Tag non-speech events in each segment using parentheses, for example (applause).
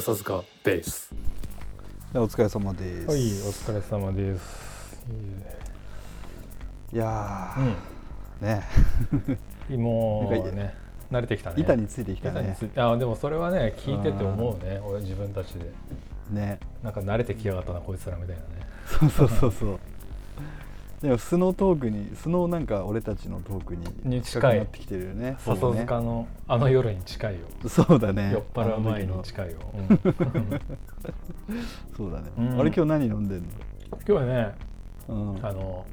笹塚ベースお疲れ様です。はいお疲れ様です。いやうー、ね、(laughs) んもうね慣れてきたね。板についてきたね。板につ。いてあでもそれはね聞いてて思うね俺自分たちで。ね、なんか慣れてきやがったなこいつらみたいなね。そうそうそうそう。でも素のトークに素のなんか俺たちのトークにに近いくなってきてるよね。笹塚のあの夜に近いよそうだね。酔っ払う前に近いよ、うん (laughs) そうだね。うんあれ今日何飲んでん今日はねの？うん。あの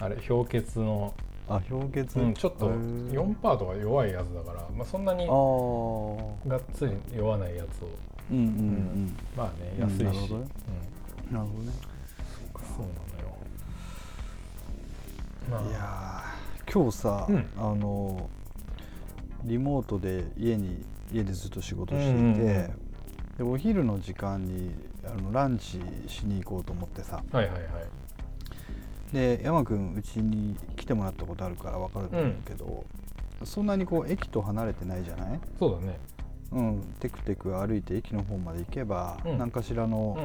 あれ氷結の、あ氷結？うん、ちょっとへー4パーとか弱いやつだから、まあ、そんなに。がっつり酔わないやつをうんうんうん。まあねうん安いし、なるほどねうんなるほどね。まあ。いやー今日さ、うん。あのリモートで家に家でずっと仕事していて、うんうんうん。でお昼の時間にあのランチしに行こうと思ってさ。はいはいはい。で山君うちに来てもらったことあるから分かると思うけど、そんなにこう駅と離れてないじゃない？そうだねうん、テクテク歩いて駅の方まで行けば、うん。何かしらうんうの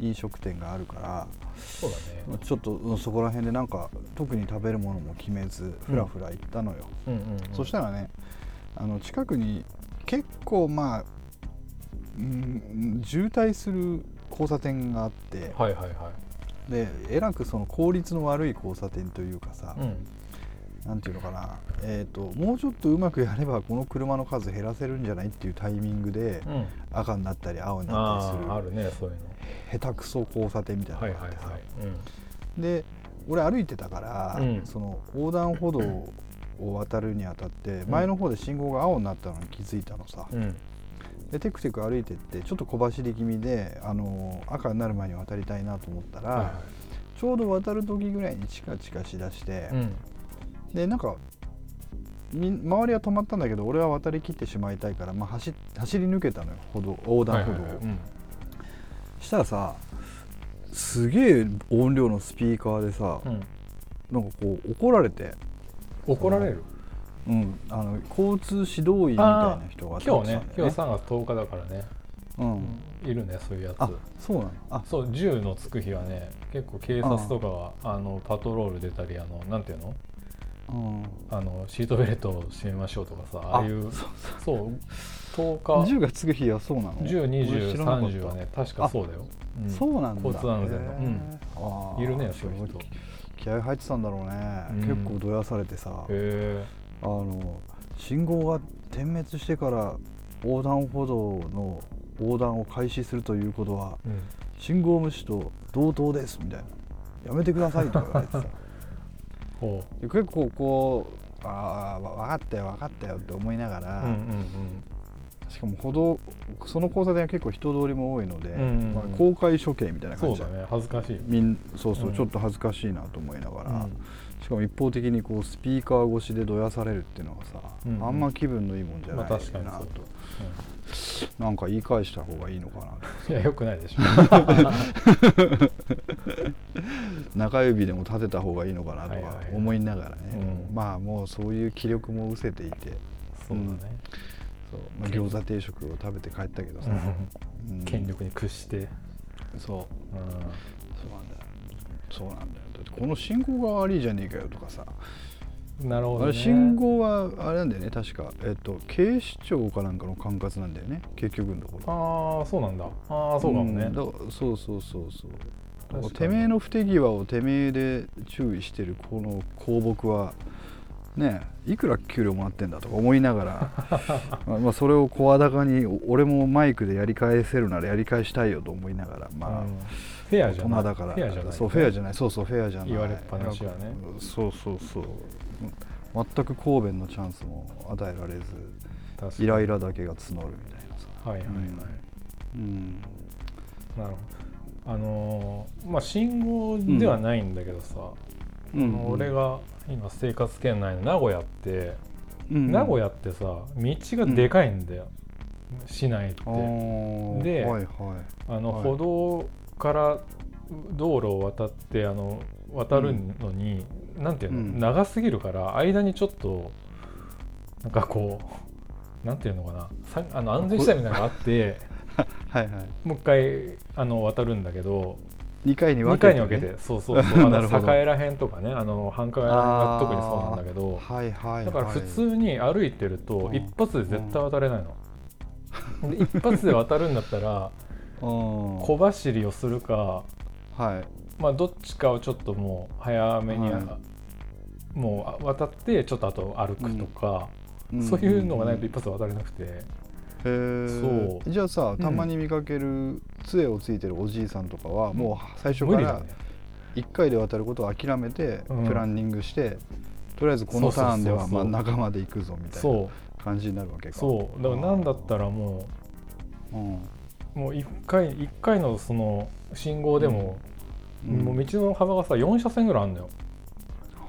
ん。飲食店があるから、そうだね。ちょっとうんそこら辺でなんか特に食べるものも決めずふらふら行ったのよ、うんうん、うん、そしたらねあの近くに結構まあ、うん、渋滞する交差点があって、はいはいはい。でえらくその効率の悪い交差点というかさ、うんなんていうのかな、えー、ともうちょっとうまくやればこの車の数減らせるんじゃないっていうタイミングでうん。赤になったり青になあったりする。ああるねそういうの下手くそ交差点みたいなはいはいはい。のがあってさ、うん。で俺歩いてたから、うん。その横断歩道を渡るにあたって前の方で信号が青になったのに気づいたのさ、うん。でテクテク歩いてってちょっと小走り気味で、あの赤になる前に渡りたいなと思ったら、はいはちょうど渡る時ぐらいにチカチカしだして、いうんでなんかみ周りは止まったんだけど俺は渡りきってしまいたいから、まあ、走走り抜けたのよ歩道横断歩道を、はいはいはい。うん。したらさすげえ音量のスピーカーでさ、うん。なんかこう怒られて、怒られる？うん、あの交通指導員みたいな人が今日ね今日さ3月10日だからね、うん、いるねそういうやつ。あそうなの？あ。そう銃のつく日はね結構警察とかがあのパトロール出たりあのなんていうの？うんあのシートベルトを締めましょうとかさああいうそうそう。10日。10がつく日はそうなの？俺知らなかった。102030はね確かそうだよ、うん。そうなんだ。交通安全の。へー。あー。いるねそういう人。へ気合入ってたんだろうね、うん。結構どやされてさ。えあの信号が点滅してから横断歩道の横断を開始するということはうん。信号無視と同等ですみたいな。やめてくださいとか言われてさ結構こうああ分かったよ分かったよって思いながら、ううんうん。しかも歩道その交差点は結構人通りも多いので、うんうんうん。まあ、公開処刑みたいな感じで。ね恥ずかしい。みんそうそう、うん。ちょっと恥ずかしいなと思いながら、うんしかも一方的にこうスピーカー越しでどやされるっていうのがさ、うんうん。あんま気分のいいもんじゃないまあ確かになそうと、なんか言い返した方がいいのかな。うんいやよくないでしょ。(laughs) 中指でも立てた方がいいのかなとか思いながらね、うん。まあもうそういう気力も失せていて。そうだね、そう、まあ、餃子定食を食べて帰ったけどさ、うん。権力に屈して、そう。そううんなんだよ。そうなんだよこの信号が悪いじゃねえかよとかさ。なるほど、ね、信号はあれなんだよね確か、えっと、警視庁かなんかの管轄なんだよね結局のところ。ああそうなんだ。ああそうかもね、んだからそうそうそうそう。てめえの不手際をてめえで注意してるこの公僕はねいくら給料もらってんだとか思いながら (laughs) まあまあそれを声高にお俺もマイクでやり返せるならやり返したいよと思いながらまあ、うんフェアじゃない。だからフェアじゃない。そうフェアじゃない。そうそうフェアじゃない。言われっぱなしはね。そうそうそう。うん全く抗弁のチャンスも与えられずイライラだけが募るみたいなさ。はいはいはい、うん。なるほど。あのーまあ信号ではないんだけどさ、うん。あの俺が今生活圏内の名古屋って、うん。名古屋ってさ道がでかいんだよ、市内って。ではいはい。あのはい。歩道から道路を渡ってあの渡るのに、なんていうの、うん。長すぎるから間にちょっとなんかこうなんていうのかなさあの安全地帯みたいなのがあって (laughs) はいはい。もう一回あの渡るんだけど2回に分2けて、ね、回に分けてそうそうそうあ (laughs) なるほど。の栄らへんとかねあの繁華街が特にそうなんだけどはいはい、はい、だから普通に歩いてるとうん。一発で絶対渡れないの。で一発で渡るんだったらうん小走りをするか、はい。まあ、どっちかをちょっともう早めに、はもう渡ってちょっとあと歩くとか、ん。そういうのがないと一発で渡れなくて、へえそう。じゃあさん。たまに見かける杖をついてるおじいさんとかは、もう最初から無理だね。1回で渡ることを諦めてうん。プランニングして、とりあえずこのターンではそうそうそうそう。まあ仲まで行くぞみたいな感じになるわけか。そう。だからなんだったらもうん。うもう1回一回のその信号でも、うん。もう道の幅がさ4車線ぐらいあるのよ。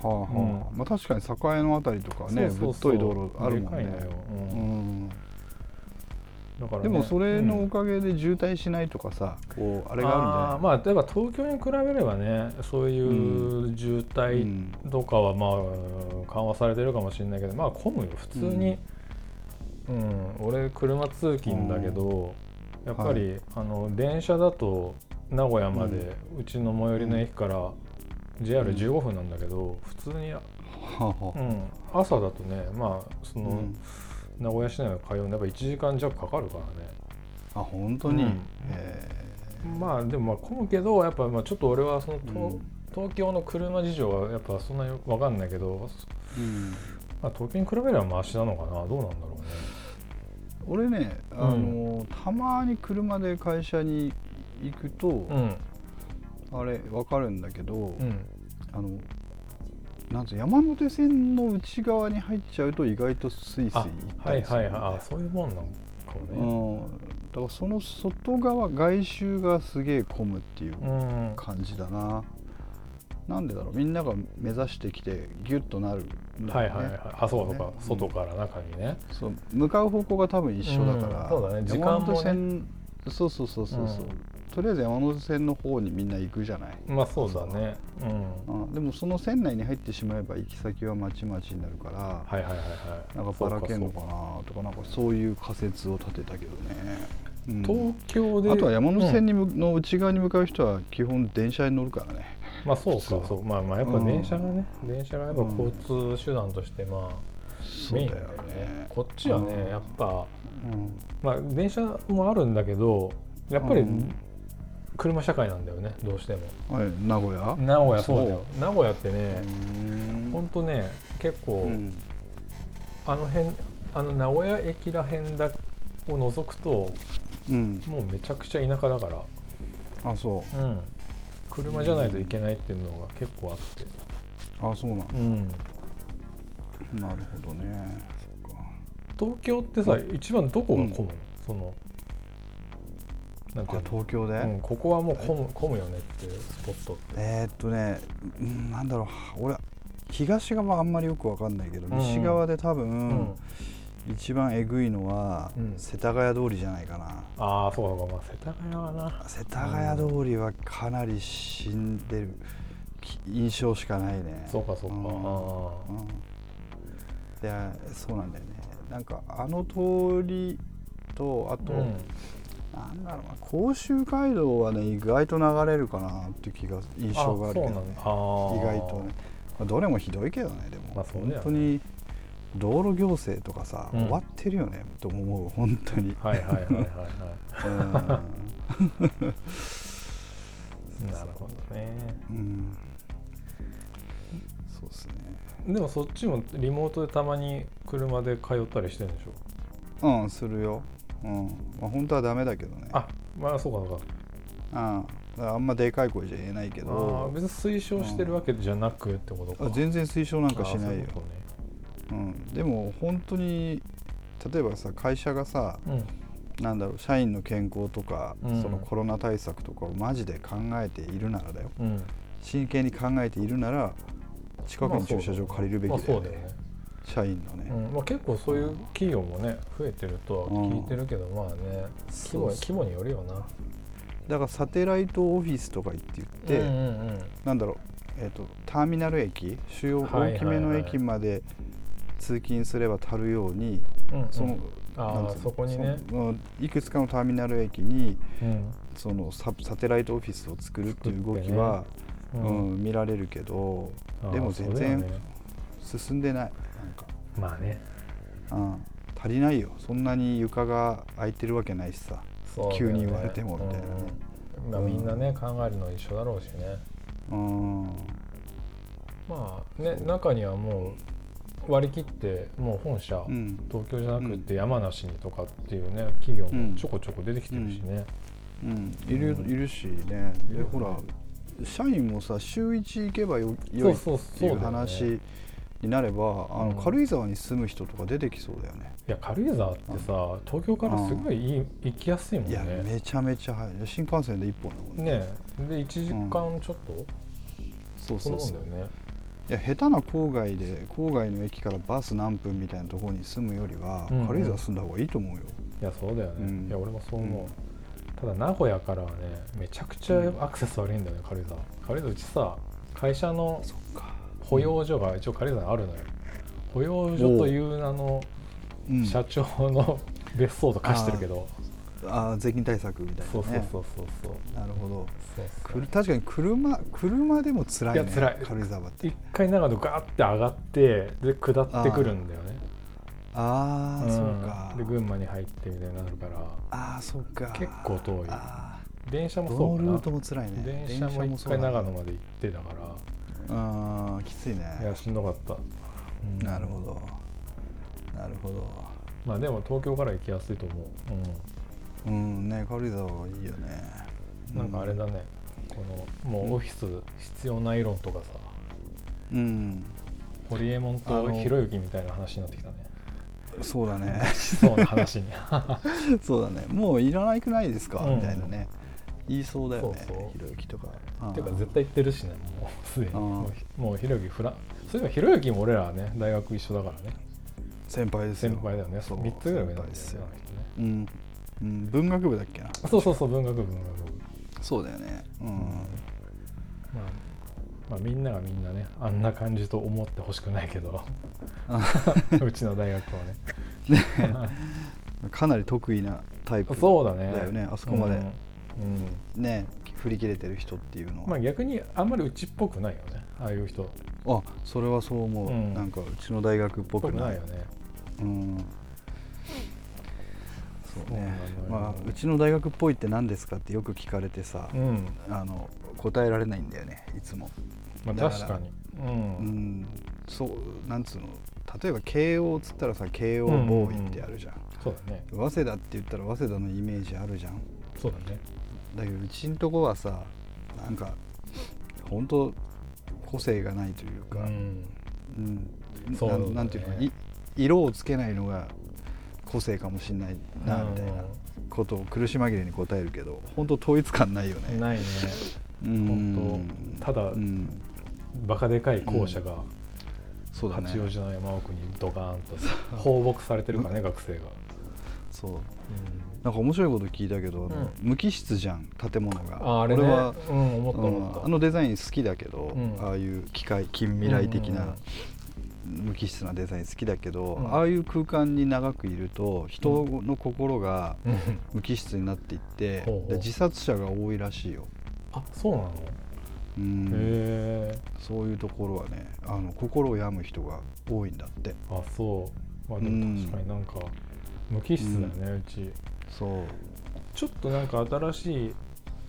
はあはあ。まあ確かに栄のあたりとかねそうとい道路あるもんね。ううん。ん。だからねでもそれのうんおかげで渋滞しないとかさこうあれがあるんじゃない？ーまあ例えば東京に比べればねそういう渋う滞んとかはまあ緩和されてるかもしれないけどまあ混むよ普通に、うん。俺車通勤だけど、やっぱり、あの電車だと名古屋まで、うちの最寄りの駅から JR15 分なんだけど普通に、うん、朝だとねまあその、うん。名古屋市内を通うのやっぱ1時間弱かかるからね。あ本当に、うん。え。まあでもまあ混むけどやっぱまあちょっと俺はその、ー東東京の車事情はやっぱそんなに分かんないけど、うん。まあ、東京に比べればマシなのかな。どうなんだろうね俺ねあの、たまに車で会社に行くと、うん。あれわかるんだけど、うん。あのなん山手線の内側に入っちゃうと意外とスイスイ行あったはいりする。んだよはいはい。あそういうもんなのかもね。うん、だからその外側外周がすげえ混むっていううん。感じだな、なんでだろう。みんなが目指してきてギュッとなるね。はいはいはい。あそうかそうか、ね外から中にね。そう向かう方向が多分一緒だから、うんそうだね。時間もね。そうそうそうそうそう、う。ん。とりあえず山手線の方にみんな行くじゃない、まあそうだね。うん。あでもその線内に入ってしまえば行き先はまちまちになるから、はいはいはいはい。なんかばらけんのかなとかなんかそういう仮説を立てたけどね、うん。東京であとは山手線に、にむの内側に向かう人は基本電車に乗るからねまあそうかそう。まあまあやっぱ電車がね、電車がやっぱ交通手段としてまあ、メインだよね。こっちはねやっぱうん。まあ電車もあるんだけどやっぱりうん。車社会なんだよねどうしても。はい名古屋？名古屋そう。だよ。名古屋ってねうん。ほんとね結構、うん。あの辺あの名古屋駅ら辺だを除くとうん。もうめちゃくちゃ田舎だから。あそうん車じゃないといけないっていうのが結構あって。うあそうなんだ。うん。なるほどね。東京ってさう一番どこが混むの、そのなんていあうの？東京で、うん、ここはもう混む混むよねっていうスポットって。えー、っとね、うん、なんだろう。俺東側はあんまりよくわかんないけど、うん西側で多分、うん一番えぐいのは、うん。世田谷通りじゃないかな。ああそうかまあ世田谷はな。世田谷通りはかなり死んでるき印象しかないね。そうかそうか、うん。いやそうなんだよね。なんかあの通りとあと、あうん。なんだろうな。甲州街道はね意外と流れるかなっていう気が印象があるけど、ね、意外とね、まあ、どれもひどいけどねでも、まあね。本当に道路行政とかさ、うん。終わってるよねと思う本当に、はいはいはいはいはい。うん。なるほどね。うん。そうですね。でもそっちもリモートでたまに車で通ったりしてるんでしょ？うんするよ、うん。まあ、本当はダメだけどね。あまあそうかそうか。うん。だからあんまでかい声じゃ言えないけど。別に推奨してるわけじゃなくってことか。あ全然推奨なんかしないよ。ねうん、でも本当に例えばさ会社がさうん。なんだろう社員の健康とか、うん。そのコロナ対策とかをマジで考えているならだよ。うん。真剣に考えているなら近くに駐車場借りるべきだよね,、社員のね、うん。まあ、結構そういう企業もね増えてるとは聞いてるけど、まあね規模規模によるよな。だからサテライトオフィスとか言って言って、うんうん。なんだろう、えー、とターミナル駅主要大きめの駅まで通勤すれば足るように、うんうん。そのああそこにね。いくつかのターミナル駅にうん。そのササテライトオフィスを作るっていう動きは、ううん。ん見られるけどでも全然進んでないなんか、まあね。うん、足りないよ。そんなに床が空いてるわけないしさ。ね。急に言われてもみたいなね。うん。まあ、みんなね考えるの一緒だろうしね。うん。まあね中にはもう割り切ってもう本社、うん。東京じゃなくて山梨にとかっていうね企業もちょこちょこ出てきてるしね、うん、いるうん。いるしね。いる。でほら社員もさ週1行けばよ良いっていう話になればあのうん。軽井沢に住む人とか出てきそうだよね、いや軽井沢ってさ東京からすごいいい行きやすいもんいやねめちゃめちゃ早い。新幹線で1本だもんね。ねで1時間ちょっと、そうそうそう。なもんだよねいや下手な郊外で郊外の駅からバス何分みたいなところに住むよりは、うんうん。軽井沢住んだ方がいいと思うよ。いやそうだよね、うん。いや俺もそう思う、うん。ただ名古屋からはねめちゃくちゃアクセス悪いんだよね軽井沢。軽井沢うちさ会社の保養所が一応軽井沢にあるのよ。保養所という名のうん。社長の (laughs) 別荘と化してるけど、あー税金対策みたいなね。そうそうそうそうそう。なるほど。そう確かに車車でも辛いね。いや辛い。軽井沢って。一回長野ガーって上がってで下ってくるんだよね。ああ、ん。そうか。で群馬に入ってみたいになるから。ああそうか。結構遠い。あ電車もそうかな。のルートも辛いね。電車も一回長野まで行ってたから。あーきついね。いやしんどかった、うん。なるほど。なるほど。まあでも東京から行きやすいと思う、うんね軽井沢はいいよね。うん、なんかあれだね、このもうオフィス必要ない論とかさ。うん。ホリエモンとひろゆきみたいな話になってきたね。そうだね。そうな話に。(laughs) そうだね。もういらなくないですか、うん。みたいなね。言いそうだよねひろゆきとか。っていうか絶対言ってるしね。もうすでに。うんもうひろゆきフラそういえばひろゆきも俺らはね大学一緒だからね。先輩ですよ。先輩だよね。そう。3つぐらい上なんですよ。ね。うん、うん、文学部だっけな。そうそうそう文学部文学部。そうだよね。うん、まあ、まあみんながみんなねあんな感じと思ってほしくないけど。(laughs) うちの大学はね。かなり得意なタイプそうだね。だよねあそこまで。うん。うん。ね振り切れてる人っていうのは、まあ逆にあんまりうちっぽくないよね。ああいう人。っあそれはそう思う、うん。なんかうちの大学っぽぽくないよね。うんそうね。まあうちの大学っぽいって何ですかってよく聞かれてさ、うん。あの答えられないんだよねいつも。まあ確かに。ううん。んそうなんつうの例えば慶応っつったらさ慶応ボーイってあるじゃん,、そうだね。早稲田って言ったら早稲田のイメージあるじゃん。そうだね。だけどうちんとこはさなんか本当個性がないというか、うん。うん。そうだね。なんていうのい色をつけないのが個性かもしれないなみたいなことを苦し紛れに答えるけど本当統一感ないよね。ないね。うん。本当ただうん。バカでかい校舎がそうだね。八王子の山奥にドカーンと放牧されてるからね学生が、そう。うん。なんか面白いこと聞いたけど、あのうん。無機質じゃん建物が。ああれね。俺は、うん思ったうん思った、あのデザイン好きだけど、うん。ああいう機械近未来的な無機質なデザイン好きだけど、うん。ああいう空間に長くいると人の心がうん。無機質になっていって、で自殺者が多いらしいよ、あそうなの？うん。へえ。そういうところはねあの心を病む人が多いんだって。あそう。まあでも確かになんか無機質だよね、うち。そう。ちょっとなんか新しい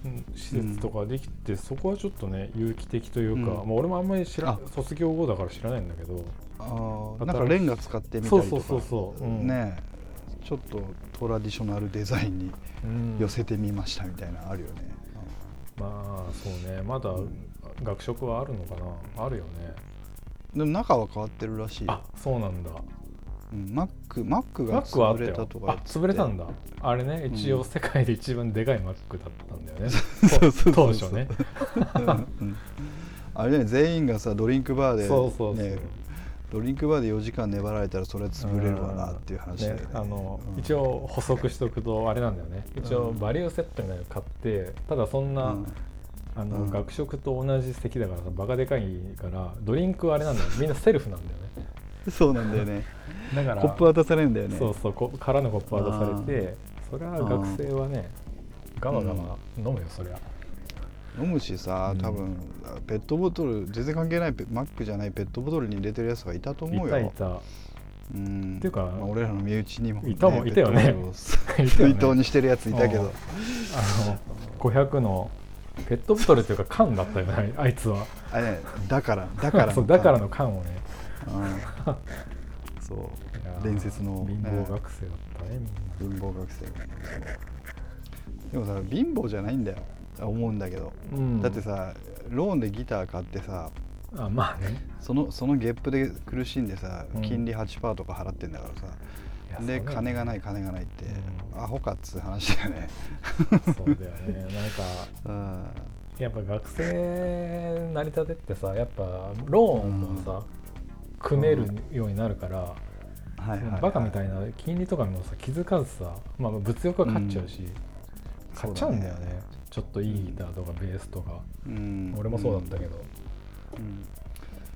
うん施設とかできて、そこはちょっとね有機的というか、うん。まあ、俺もあんまり知らあ。卒業後だから知らないんだけどなんかレンガ使ってみたりとか。そうそうそうそう、うん。ね。ちょっとトラディショナルデザインにうん。寄せてみましたみたいなのあるよね、まあそうね。まだ学食はあるのかな？あるよね。でも中は変わってるらしいよ。あそうなんだ。うん、マックマックが潰れたよとかあ潰れたんだ。だあれね一応うん世界で一番でかいマックだったんだよね、(laughs) そうそうそう当初ね。うん。あれね全員がさドリンクバーで、そうそうそう、ね、ドリンクバーで4時間粘られたらそれは潰れるわなっていう話だよねね、あのうん。一応補足しておくとあれなんだよね。一応うんバリューセットみたいなの買ってただそんな、うん。あのうん。学食と同じ席だからさバカでかいからドリンクはあれなんだよ (laughs) みんなセルフなんだよね。そうなんだよね。(laughs) だからコップ渡されるんだよね。そうそうこ空のコップ渡されてそれは学生はねガバガバ飲むよそりゃ飲むしさうん。多分ペットボトル全然関係ないペマックじゃないペットボトルに入れてるやつがいたと思うよ。いたうん。っていうかまあ、俺らの身内にも、いたもんいたよね。(laughs) 水筒にしてるやついたけど。うんあの500のペットボトルっていうか缶だったよねあいつは。あれねだからだから (laughs) そうだからの缶をね。うん。そう。伝説の貧ね乏学生だったねみんな。貧乏学生でもさ貧乏じゃないんだよ思うんだけど、うん。だってさローンでギター買ってさあまあね。そのそのゲップで苦しんでさうん。金利8%とか払ってんだからさ、うだよ金がない金がないって、うん。アホかっつう話だよね。そうだよね。なんか (laughs) うん。やっぱ学生成り立てってさやっぱローンもさ、組めるようになるから、はいはいはいバカみたいな金利とかもさ気づかずさ、まあ、物欲は買っちゃうし、買っちゃうんだよね。ちょっといいギターとかベースとか、うん。俺もそうだったけど、うん。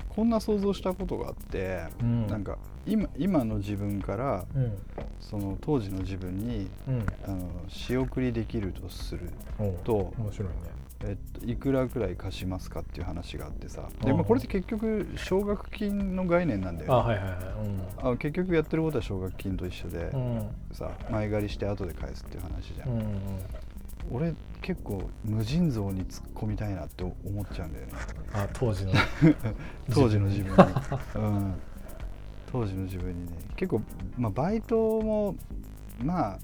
こんな想像したことがあって、うん。なんか今今の自分からうん。その当時の自分にうん。あの仕送りできるとすると、面白いね。えっと、いくらくらい貸しますかっていう話があってさ。で、まあ、これって結局奨学金の概念なんだよね。あはいはいはい。あ結局やってることは奨学金と一緒で、うん。うんさ前借りして後で返すっていう話じゃん、うんうん俺結構無尽蔵に突っ込みたいなって思っちゃうんだよね。あ当時の。(laughs) 当時の自分に、うん、当時の自分にね。結構、まあ、バイトもまあ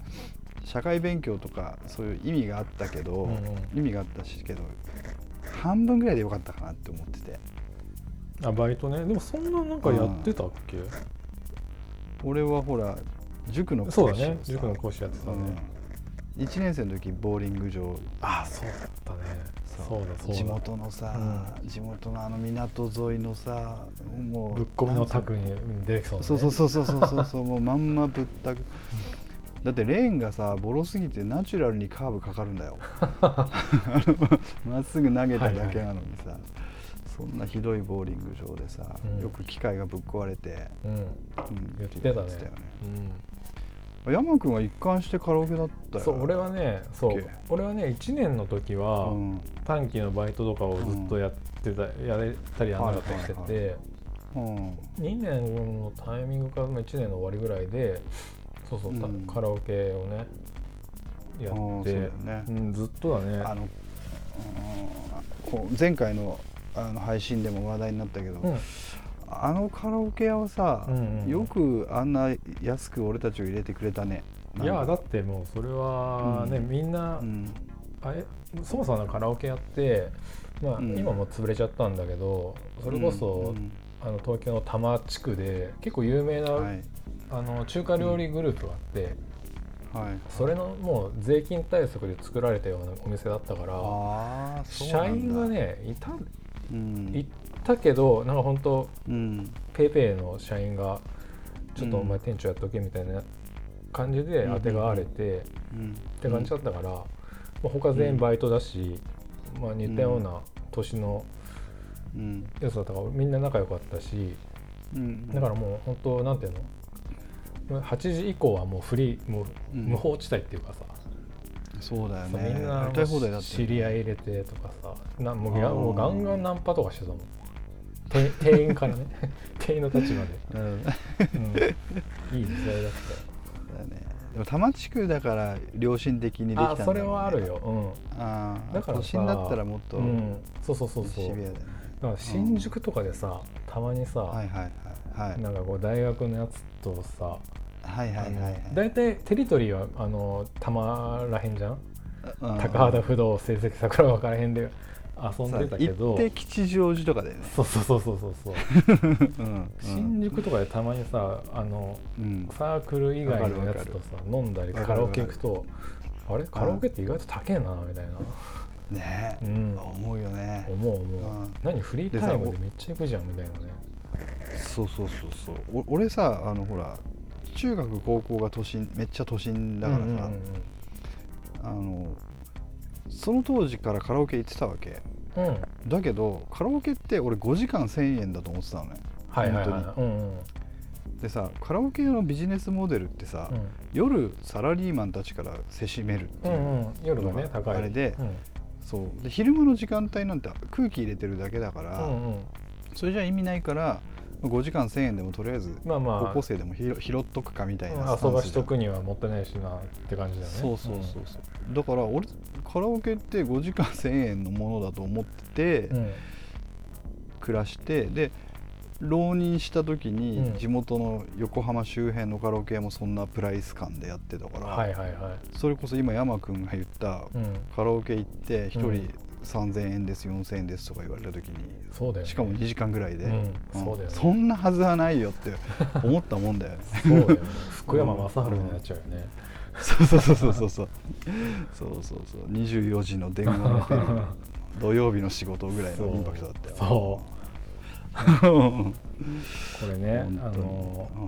社会勉強とかそういう意味があったけど、うんうん。意味があったしけど半分ぐらいでよかったかなって思ってて。あバイトね。でもそんななんかやってたっけ、俺はほら塾のそうだ講師をさね。塾の講師やってたね、うん、1年生の時ボーリング場。あそうだったね。そう。だそうだ。地元のさ、地元のあの港沿いのさもうぶっ込みのタクに出てきそうだね。そうそうそうそうそうそう。(laughs) もうまんまぶったく。だってレーンがさボロすぎてナチュラルにカーブかかるんだよ。(laughs) まっすぐ投げただけなのにさ、そんなひどいボーリング場でさ、うん。よく機械がぶっ壊れて、うん。うん。言ってたね。やってよ山君は一貫してカラオケだったよ。そう俺はねそう。俺はね1年の時は、うん。短期のバイトとかをずっとやってた、やれたりやらなかったりしてて、はいはいうん。2年のタイミングか1年の終わりぐらいでそうそう、たうん。カラオケをねやってね。うん、ずっとだね。あの、うんこう前回のあの配信でも話題になったけど、うんあのカラオケ屋はさ、うんうんうん。よくあんな安く俺たちを入れてくれたね。いやだっってもうそれはね、うん。みんな、うん。あれそもそものカラオケやって、まあうん。今も潰れちゃったんだけどそれこそ、うんあの東京の多摩地区で結構有名な、はい。あの中華料理グループがあって、はい。それのもう税金対策で作られたようなお店だったから社員がねいたうんいたけどなんか本当うん。ペイペイの社員がちょっとうん。お前店長やっとけみたいな感じで当てがわれて、うん。って感じだったから、まあ、他全員バイトだし、まあ、似たような年のうん。やつだったからみんな仲良かったしうんだからもう本当なんていうの？8時以降はもうフリーもううん。無法地帯っていうかさ、そうだよね。みんな知り合い入れてとかさ。なもうもうガンガンナンパとかしてたもん店店員からね。店員の立場で、うん。うん、いい時代だったよ。だね。でも多摩地区だから良心的にできたんだね、あそれはあるよ、うん、ああだからさ都心だったらもっとうん、そうそうそうそう。シビアだよね、だから新宿とかでさたまにさ、はいはいはいはい。なんかこう大学のやつとさ、はいはいはいはい。大体テリトリーはあのたまらへんじゃん、うん。高畑不動成績桜川からへんで遊んでたけど。行って吉祥寺とかだよね、そうそうそうそうそう。そ (laughs) ううん。新宿とかでたまにさあのうん。サークル以外のやつとさ飲んだりカラオケ行くとあれ？カラオケって意外と高えなみたいな、ね。え、うん、思うよね。思う思う、うん。何フリータイムでめっちゃ行くじゃんみたいなね。そうそうそうそう。お俺さあのほら中学高校が都心めっちゃ都心だからさ、うんうんうん。あのその当時からカラオケ行ってたわけ。うん。うんだけどカラオケって俺5時間1000円だと思ってたのね。はいはいはい。本うんうん。でさカラオケのビジネスモデルってさ、うん。夜サラリーマンたちからせしめるっていう、うんうん、夜がね高い。あれでうん。そう。で昼間の時間帯なんて空気入れてるだけだから、うんうん、それじゃ意味ないから5時間1000円でもとりあえずまあまあ。高校生でも拾拾っとくかみたいな遊ばしとくにはもったいないしなって感じだよね。そうそうそうそう、だから俺カラオケって5時間1000円のものだと思ってて、うん、うん暮らしてで浪人した時にうん。地元の横浜周辺のカラオケ屋もそんなプライス感でやってたから、はいはいはい。それこそ今山君が言ったうん。カラオケ行って1うん。人3000円です4000円ですとか言われた時にそうだよね。しかも2時間ぐらいで、うんうん。そうだよね。そんなはずはないよって (laughs) 思ったもんだよね。そうだよね。(laughs) 福山雅治になっちゃうよね、そうそうそうそうそう。そうそうそうそう。24時の電話の (laughs) 土曜日の仕事ぐらいのインパクトだったよ。そう。う。んこれねあのうん。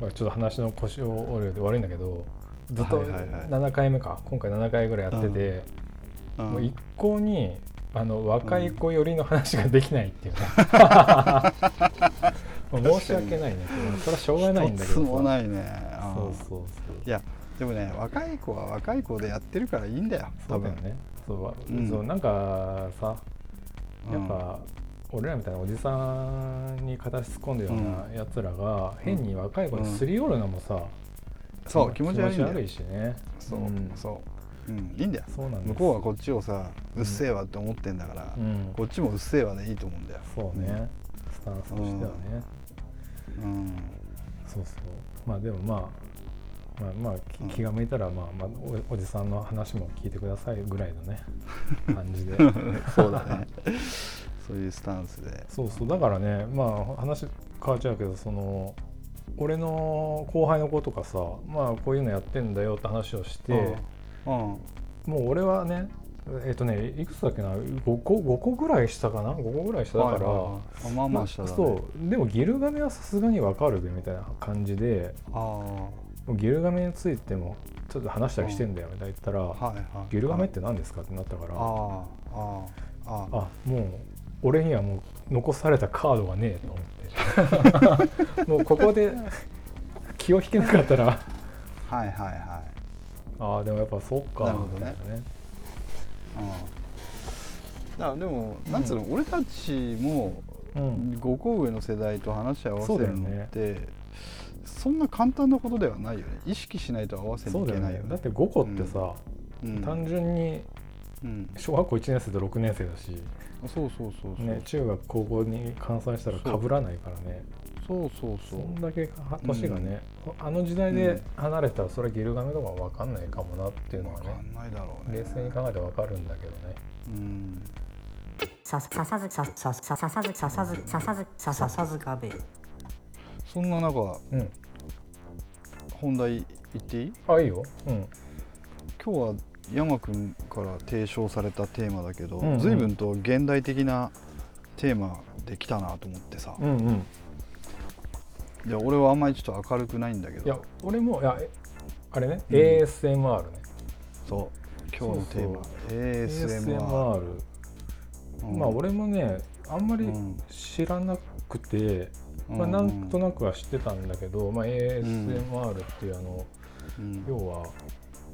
まあちょっと話の腰を折るで悪いんだけどずっとはいはいはい。7回目か。今回7回ぐらいやってて、うんもう一向にあの若い子寄りの話ができないっていうね、(laughs) もう申し訳ないね。それはしょうがないんだけどもさないね。うんそうそう。そういやでもね若い子は若い子でやってるからいいんだよ多分。そうだよね。そう,、うん。そうなんかさうん。やっぱ、俺らみたいなおじさんに形突っ込んでるようなやつらが変に若い子にすり寄るのもさ、そう気持ち悪いんだよ。気持ち悪いしね。そう、ん。そう、うん、いいんだよ。そうなんです。向こうはこっちをさうっせえわって思ってんだから、うん。こっちもうっせえわでいいと思うんだよ。そうね、スタンスとしてはね、うん。そうそう。まあでもまあまあまあ気が向いたらまあまあおおじさんの話も聞いてくださいぐらいのね (laughs) 感じで。そうだね。そういうスタンスで。そうそう。だからねまあ話変わっちゃうけどその俺の後輩の子とかさまあこういうのやってんだよって話をして、うんもう俺はねえっ、とねいくつだっけな？5, 個5個ぐらい下かな？5個ぐらい下だから、はいはいまあまあ下だね。そう。でもギルガメはさすがにわかるべみたいな感じで。あギルガメについてもちょっと話したりしてんだよみたいな言ったら、あはいはい。ギルガメって何ですかってなったから。ああああああもう俺にはもう残されたカードがねえと思って。(laughs) もうここで気を引けなかったら。はいはいはいああでもやっぱそうか。なるほどね。うん。だからでもなんつうの、俺たちもうん5個上の世代と話し合わせるのってそ,、んな簡単なことではないよね。意識しないと合わせにいうけないよね。ね。だって5個ってさ、うん。単純にうん。小学校1年生と6年生だし、そうそうそうそう、ね、中学高校に換算したらそう被らないからねそうそうそそんだけは年がね、あの時代で離れたらそれはギルガメとか分かんないかもなっていうのはね分かんないだろうね。冷静に考えて分かるんだけどね。うん。さささずさささささずささずささずさささずかべそんな中うん本題言っていいあいいようん今日は山君から提唱されたテーマだけど、うんうん随分と現代的なテーマできたなと思ってさ、うんうんいや俺はあんまりちょっと明るくないんだけど。いや俺もいやえあれね、ASMR ね。そう。今日のテーマ。ASMR, ASMR う。ん。まあ俺もねあんまりうん。知らなくて、まあ、うんなんとなくは知ってたんだけど、まあ、ASMR っていうあの、うん。要は、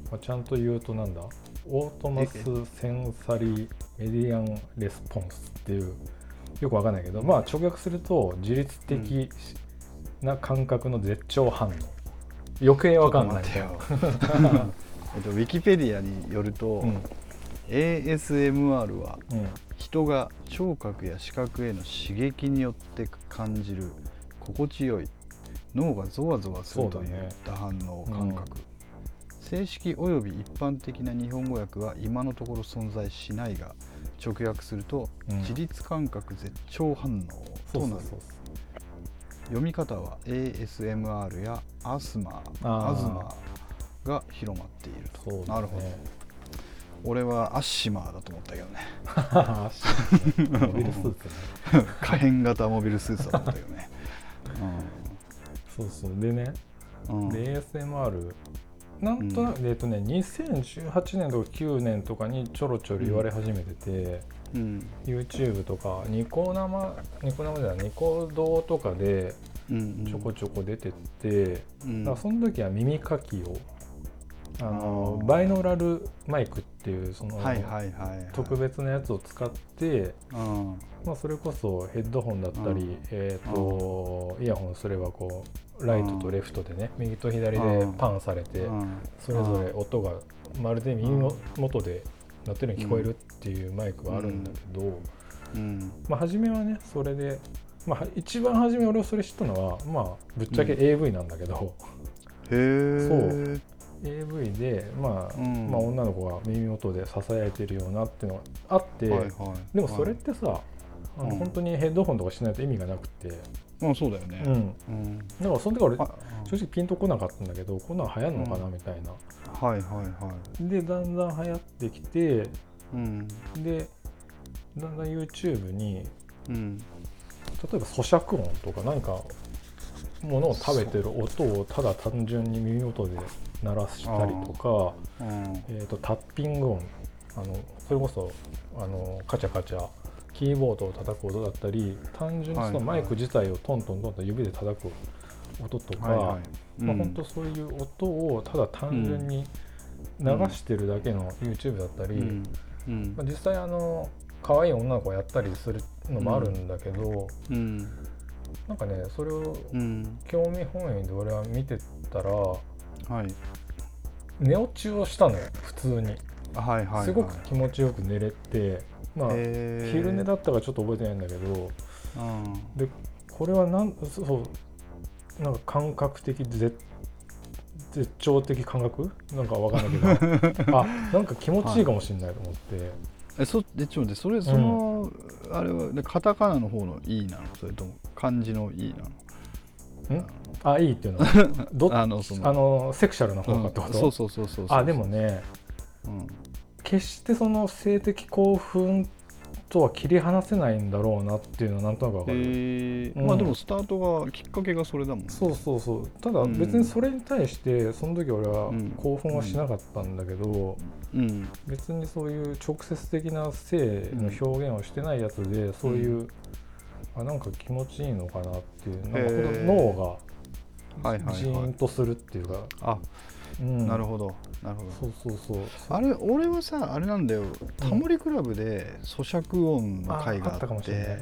まあ、ちゃんと言うとなんだ？オートマスセンサリーメディアンレスポンスっていう。よくわかんないけど、まあ、直訳すると自律的な感覚の絶頂反応。余計わかんない。(laughs) えっと、ウィキペディアによると、うん。ASMR はうん。人が聴覚や視覚への刺激によって感じる心地よい脳がゾワゾワするといった反応感覚、正式および一般的な日本語訳は今のところ存在しないが直訳すると、うん。自律感覚絶頂反応となる。そうそうそう読み方は ASMR やアスマあー。アズマが広まっていると。ね。なるほど。俺はアッシマーだと思ったけどね。モビルスーツね。可変型モビルスーツだと思ったけどね、そうそう。でねうん。うんで ASMR なんとなく、えっとね2018年とか9年とかにちょろちょろ言われ始めてて、うん YouTube とかニコ生ニコ生じゃないニコ動とかでちょこちょこ出てって、うんだからその時は耳かきをあのバイノーラルマイクっていうその、特別なやつを使って、うん。まあ、それこそヘッドホンだったり、うん。えー、とイヤホンすればこうライトとレフトでね右と左でうん。パンされて、うん。それぞれ音がまるで耳の元で鳴ってるように聞こえるっていうマイクがあるんだけど、うん。まあ、初めはねそれで、まあ、一番初め俺それ知ったのは、まあ、ぶっちゃけ AV なんだけど、へえそう。AV で、まあうん。まあ、女の子が耳元でささやいてるようなっていうのがあって、はいはい。でもそれってさ、あのうん。本当にヘッドホンとかしないと意味がなくて、まあそうだよね。うん、うん。だからその時俺あ正直ピンとこなかったんだけどこんなん流行るのかなうんみたいな、はいはいはい。でだんだん流行ってきてうん。でだんだん YouTube にうん。例えば咀嚼音とか何かものを食べてる音をただ単純に耳元で鳴らしたりとか、うん。えー、とタッピング音。あのそれこそあのカチャカチャキーボードを叩く音だったり単純にそのマイク自体をトントントンと指で叩く音とか、はいはい。まあ、うん。本当そういう音をただ単純に流してるだけの YouTube だったり、うん。うん。まあ、実際あの可愛い女の子がやったりするのもあるんだけど、うん。なんかねそれをうん。興味本位で俺は見てたらはい。寝落ちをしたのよ普通に。はいはいはい。すごく気持ちよく寝れてまあ昼寝だったかちょっと覚えてないんだけどうん。でこれはなんそうなんか感覚的絶絶頂的感覚？なんかわかんないけど。(laughs) あなんか気持ちいいかもしれないと思って、えそでちょっと待ってそれその、あれはでカタカナの方の「いい」なの？それとも漢字の「いい」なの？ん？あいいっていうの？は (laughs) どあのそのあのセクシャルな方かってこと、うん。そうそうそうそうそう。あでもね。うん決してその性的興奮とは切り離せないんだろうなっていうのはなんとなくわかる、えー。うん。まあでもスタートがきっかけがそれだもんね。そうそうそう。ただうん別にそれに対してその時俺はうん興奮はしなかったんだけど、うん。別にそういう直接的な性の表現をしてないやつで、そういうあなんか気持ちいいのかなっていうなんか脳はいはいがジーはいンとするっていうか、あうん。なるほど。なるほど。そうそうそう。あれ俺はさあれなんだよ。タモリクラブで咀嚼音の回があって。あったかもしれない、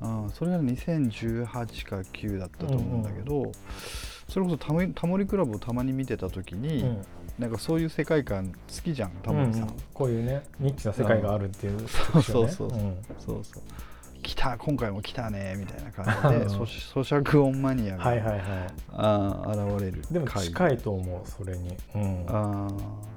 うん。うん、それが2018か9だったと思うんだけど、それこそタモリタモリクラブをたまに見てた時に、うん。なんかそういう世界観好きじゃんタモリさん、うん。うんこういうねニッチな世界があるっていう、そうそうそう。ね。そうそう来た今回も来たねみたいな感じでうん咀咀嚼音マニアが、はいはいはい。あー現れるでも回近いと思うそれに、うん、あー。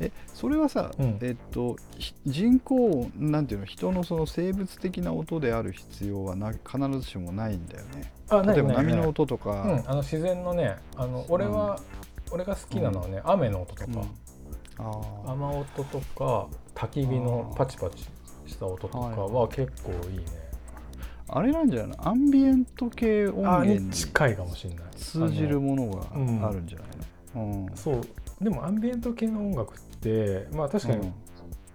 えそれはさ、うん。えっとひ人工なんていうの人のその生物的な音である必要はな必ずしもないんだよね。あ例えば波の音音とうん、か、あの自然のねあの俺は、俺が好きなのはね、雨の音とか、雨音とか焚き火のパチパチした音とかは結構いいね、あれなんじゃないの？アンビエント系音源に近いかもしれない。通じるものがあるんじゃないの、うん。そう。でもアンビエント系の音楽ってまあ確かに、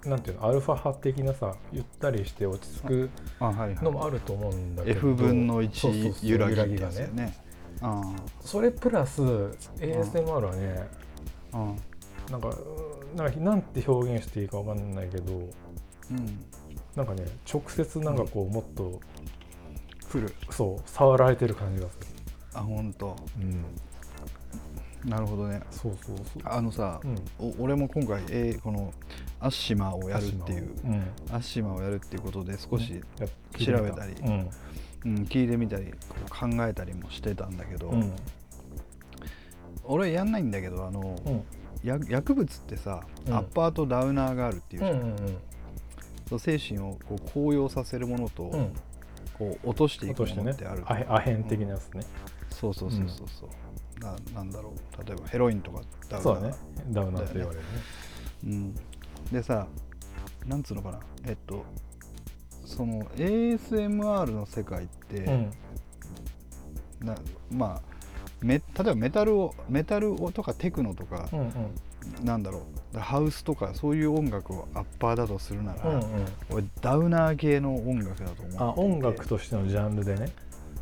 なんていうの？アルファ波的なさゆったりして落ち着くのもあると思うんだけど。F 分のそうそう1そう揺らぎがね。あそれプラス ASMR はねなんかうんなんかなんて表現していいかわかんないけどうんなんかね直接なんかこうもっと来る。そう触られてる感じがする。あ本当うん。なるほどね。そうそうそう。あのさ、うん。お俺も今回、えーこのアッシマーをやるっていううん。アッシマーをやるっていうことで少し、や調べたりうん。うん聞いてみたり考えたりもしてたんだけど、うん。俺やんないんだけどあの、うん。や薬物ってさ、うん。アッパーとダウナーがあるっていうじゃん、うんうんそう精神をこう高揚させるものと、うん。うんこう落としていくものってある、アヘアヘン的なやつね。そうそうそうそうそう、ななんだろう。例えばヘロインとかダウナー。そうだね。ダウナーって言われるね。うん、でさなんつうのかな。えっとその ASMR の世界って、うん。なまあめ例えばメタルをメタルをとかテクノとか、うんうんなんだろう。ハウスとかそういう音楽をアッパーだとするなら、うんうん。俺ダウナー系の音楽だと思うあ音楽としてのジャンルでね。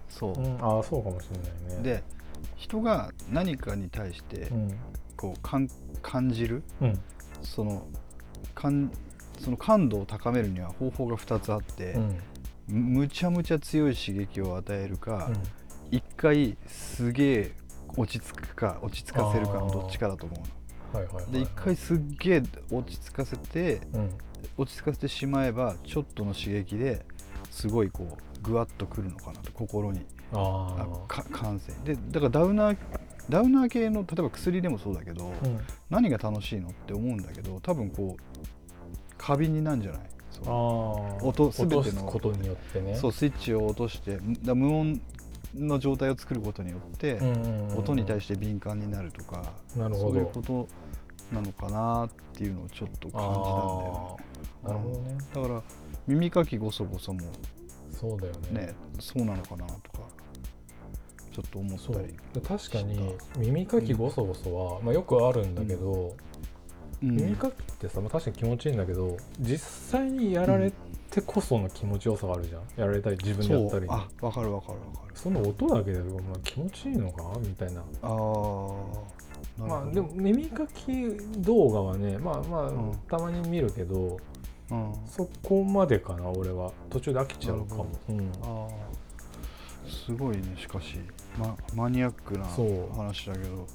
そう、うん、ああそうかもしれないね。で人が何かに対してうん。こう感感じるうん。その感その感度を高めるには方法が2つあってう、ん。むむちゃむちゃ強い刺激を与えるか、うん。一回すげえ落ち着くか落ち着かせるかのどっちかだと思うはいはいはいはい。ので一回すっげえ落ち着かせてうん。落ち着かせてしまえばちょっとの刺激ですごいこうぐわっとくるのかなと心に。ああか感染でだからダウナーダウナー系の例えば薬でもそうだけど、あうん。何が楽しいのって思うんだけど多分こう過敏になるんじゃない？そあ音全てのことによってね。そうスイッチを落としてだ無音の状態を作ることによって、うんうんうん音に対して敏感になるとかなるほど。そういうことなのかなっていうのをちょっと感じたんだよあーなるほどね。ねだから耳かきごそごそもそうだよね。ねそうなのかなとかちょっと思ったり、確かに耳かきごそごそは、まあ、よくあるんだけど、うん耳かきってさ、まあ、確かに気持ちいいんだけど実際にやられてこその気持ちよさがあるじゃん。やられたり自分でやったりあわかるわかるわかる。その音だけで、まあ、気持ちいいのか？みたいな。あまあでも耳かき動画はねまあまあ、うん。たまに見るけどうん。そこまでかな俺は。途中で飽きちゃうかも。うん、すごいねしかし、ま、マニアックな話だけど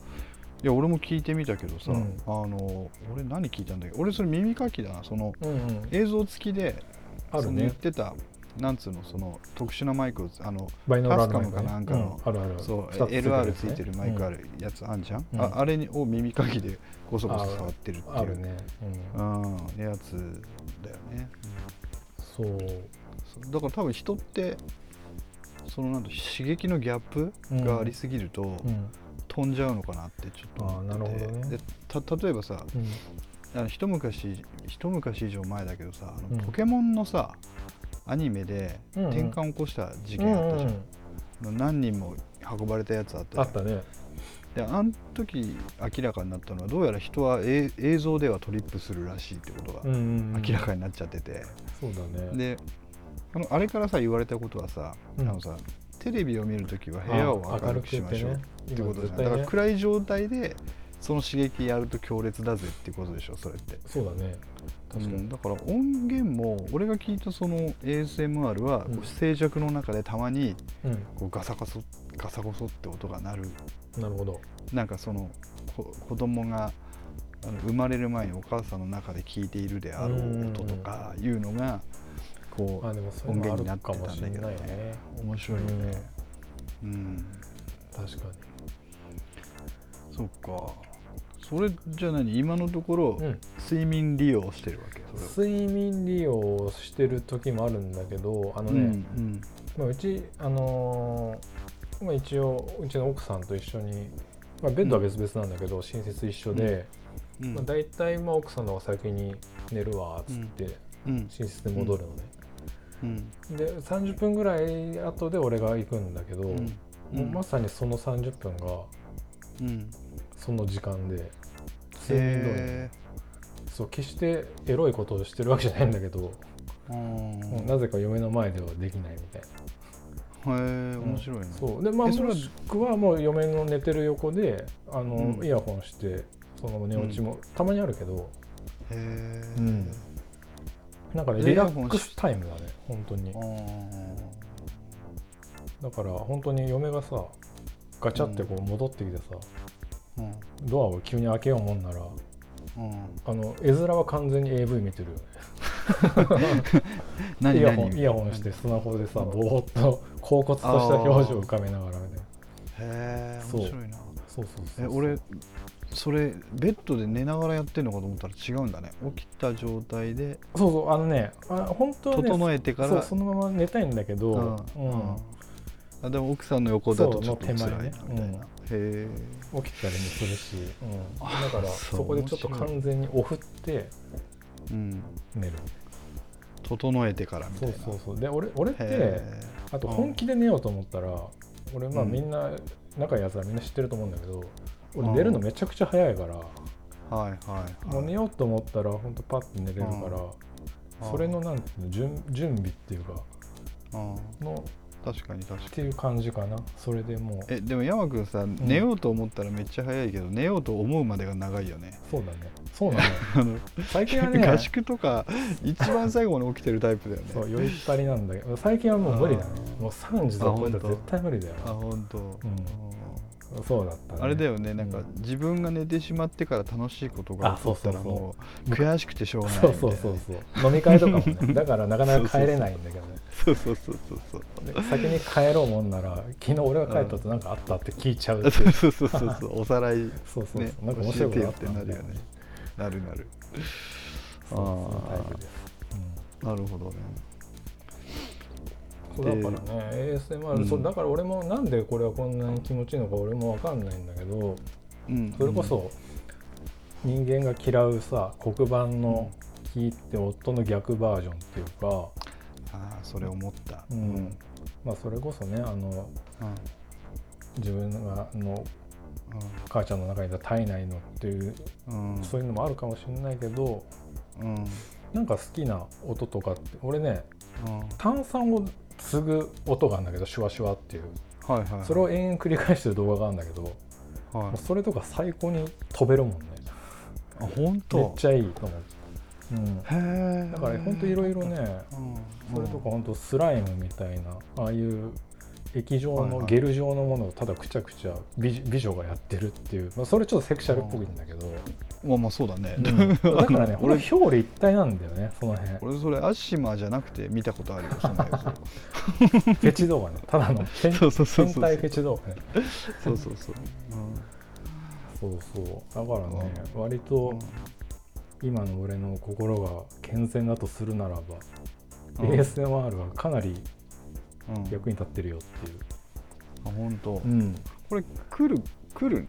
いや俺も聞いてみたけどさ、うん。あの俺何聞いたんだけ？ど俺それ耳かきだな。そのうんうん。映像付きでその言ってたなんつうの？その特殊なマイクをあのバイノーラルカムかなんかのうん。あるあるある。そう LR ついてるマイクあるるやつあんじゃん、うん。ああれにを耳かきでゴソゴソ触ってるっていう。あるね、うん。うん。やつだよね、そう。そう。だから多分人ってそのなんだ刺激のギャップがありすぎると、うん飛んじゃうのかなってちょっと思ってて。あーなるほどね。でた例えばさうん。あの一昔一昔以上前だけどさあのうん。ポケモンのさアニメでうんうん。転換を起こした事うん件あったじゃん、うん何人も運ばれたやつあったじゃん。あったね。であの時明らかになったのはどうやら人はえ映像ではトリップするらしいってことがうんうんうん。明らかになっちゃってて、そうだね。であのあれからさ言われたことはさ、うん。あのさテレビを見るときは部屋をあ明るくしましょうってことじゃん、今絶対ね。だから暗い状態でその刺激やると強烈だぜってことでしょそれって。そうだね。確かに、うんだから音源も俺が聞いたその ASMR はう静寂の中でたまにうん。こうガサガサガサゴソって音が鳴る。なるほど。なんかそのこ子供が生まれる前にお母さんの中で聞いているであろう音とかいうのがこうあでもそういうのあるかもしれないね。面白いよね。うん。確かそっか。それじゃあ何？今のところに、うん、睡眠利用してるわけ？睡眠利用してる時もあるんだけどあのうね、ん。まあ、うちあのーまあ、一応うちの奥さんと一緒に、まあ、ベッドは別々なんだけど、寝室一緒で、うん。まあ、大体まあ奥さんの方が先に寝るわっつってうん。寝室に戻るのね、うん。で30分ぐらい後で俺が行くんだけど、うん。もうまさにその30分がうん。その時間で睡眠導入へそう決してエロいことをしてるわけじゃないんだけど、ううんなぜか嫁の前ではできないみたいな。へえ面白いね。そう。でまあもしくはもう嫁の寝てる横であの、うん。イヤホンしてその寝落ちも、たまにあるけど。へえうんなんかねでリラックスタイムだね本当に。だから本当に嫁がさガチャってこう戻ってきてさ、うん。ドアを急に開けようもんならうん。あの絵面は完全に AV 見てるよね。(laughs) 何イヤホン何イヤホンしてスマホでさぼーっと恍惚とした表情を浮かべながらみたいなへえそう。面白いな。そうそうそう。え俺それベッドで寝ながらやってんのかと思ったら違うんだね。起きた状態でそうそうあのねあ本当はね整えてからそうそのまま寝たいんだけど、うんうん。あでも奥さんの横だとそうちょっと辛いなみたいな、へえ。起きたりもするし、うん、だあからそう。そこでちょっと完全にオフってうん。寝る。整えてからみたそいうな。そうそうで俺俺ってへあと本気で寝ようと思ったら俺まあうん。みんな仲いいやつはみんな知ってると思うんだけど俺うん寝るのめちゃくちゃ早いから。えはいはいはい。もう寝ようと思ったら本当パッと寝れるからうん。それのなんていうの準準備っていうかうん。の確かに確かに。っていう感じかな。それでもう。えでも山君さ寝ようと思ったらめっちゃ早いけど、寝ようと思うまでが長いよね。そうだね。そうなの (laughs) 最近はね合宿とか一番最後まで起きてるタイプだよね。そう酔いったりなんだけど最近はもう無理だね。もう3時とか超えたら絶対無理だよ。あ本当、んそうだったね。あれだよね。なんかうん自分が寝てしまってから楽しいことが起こったらもう悔しくてしょうがないそうそうそうそう。飲み会とかもね。(laughs) だからなかなか帰れないんだけどね。そうそうそうそうそうで先に帰ろうもんなら昨日俺が帰ったとなんかあったって聞いちゃうそうそうそうそうそうおさらいそうそうそう、ねなんか面白いことあった教えてよってなるよね。なるなるそうそうタイプです、なるほどね。うん、そうだからね ASMR、うん。そうだから俺もなんでこれはこんなに気持ちいいのか俺も分かんないんだけどうん。それこそ人間が嫌うさ黒板の聞いて夫の逆バージョンっていうか、ああそれ思った。うん。まあそれこそねあのうん。自分がの母ちゃんの中にいた体内のっていうそういうのもあるかもしれないけどうん。なんか好きな音とかって俺ねうん。炭酸を継ぐ音があるんだけどシュワシュワっていう。はいはいはい。それを延々繰り返してる動画があるんだけど、はい。それとか最高に飛べるもんね。あ本めっ当ちゃいいと思う、うん、へえだから本当いろいろねうん。それとか本当スライムみたいなああいう液状のゲル状のものをただくちゃくちゃ美美女がやってるっていう、まあ、それちょっとセクシャルっぽいんだけど、まあまあそうだね、うん。だからね俺 (laughs) 俺表裏一体なんだよねその辺。俺それアッシマじゃなくて見たことあるよそんなやフェチ動画ね。ただの (laughs) 変つそうそうそうそう。変態フェチ動画ね。そうそうそう。そうそう。だからね割と今の俺の心が健全だとするならば、うん。ASMR はかなりうん、うん、役に立ってるよっていう、あ本当、ん、これ来る来る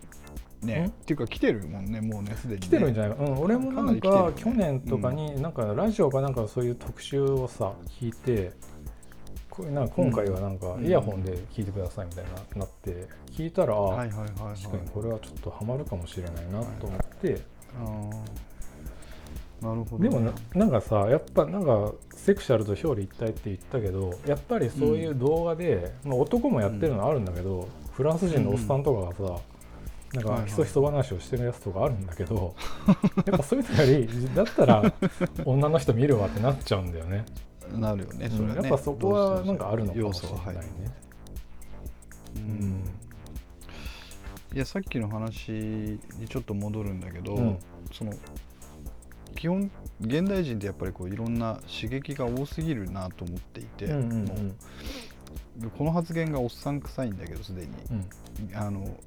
ね。ん？っていうか来てるもんねもうねすでに、ね、来てるんじゃない？か、うん、俺もなんか去年とかになんかラジオかなんかそういう特集をさ聞いてこうなんか今回はなんかうん。イヤホンで聞いてくださいみたいななって聞いたら、確かにこれはちょっとハマるかもしれないなと思って、あーなるほど。ね、でもななんかさやっぱなんかセクシャルと表裏一体って言ったけどやっぱりそういう動画で、まあ、男もやってるのあるんだけど、フランス人のおっさんとかがさ、なん。はいはいかひそひそ話をしてるやつとかあるんだけど、やっぱそういうのよりだったら女の人見るわってなっちゃうんだよね。なるよねそれはね、うんやっぱそこはなんかあるのかもしれないね。ううん。ん。いやさっきの話にちょっと戻るんだけど、うん。その基本現代人ってやっぱりこういろんな刺激が多すぎるなと思っていて、うんうんうん。もうこの発言がおっさん臭いんだけどすでに。うん。あの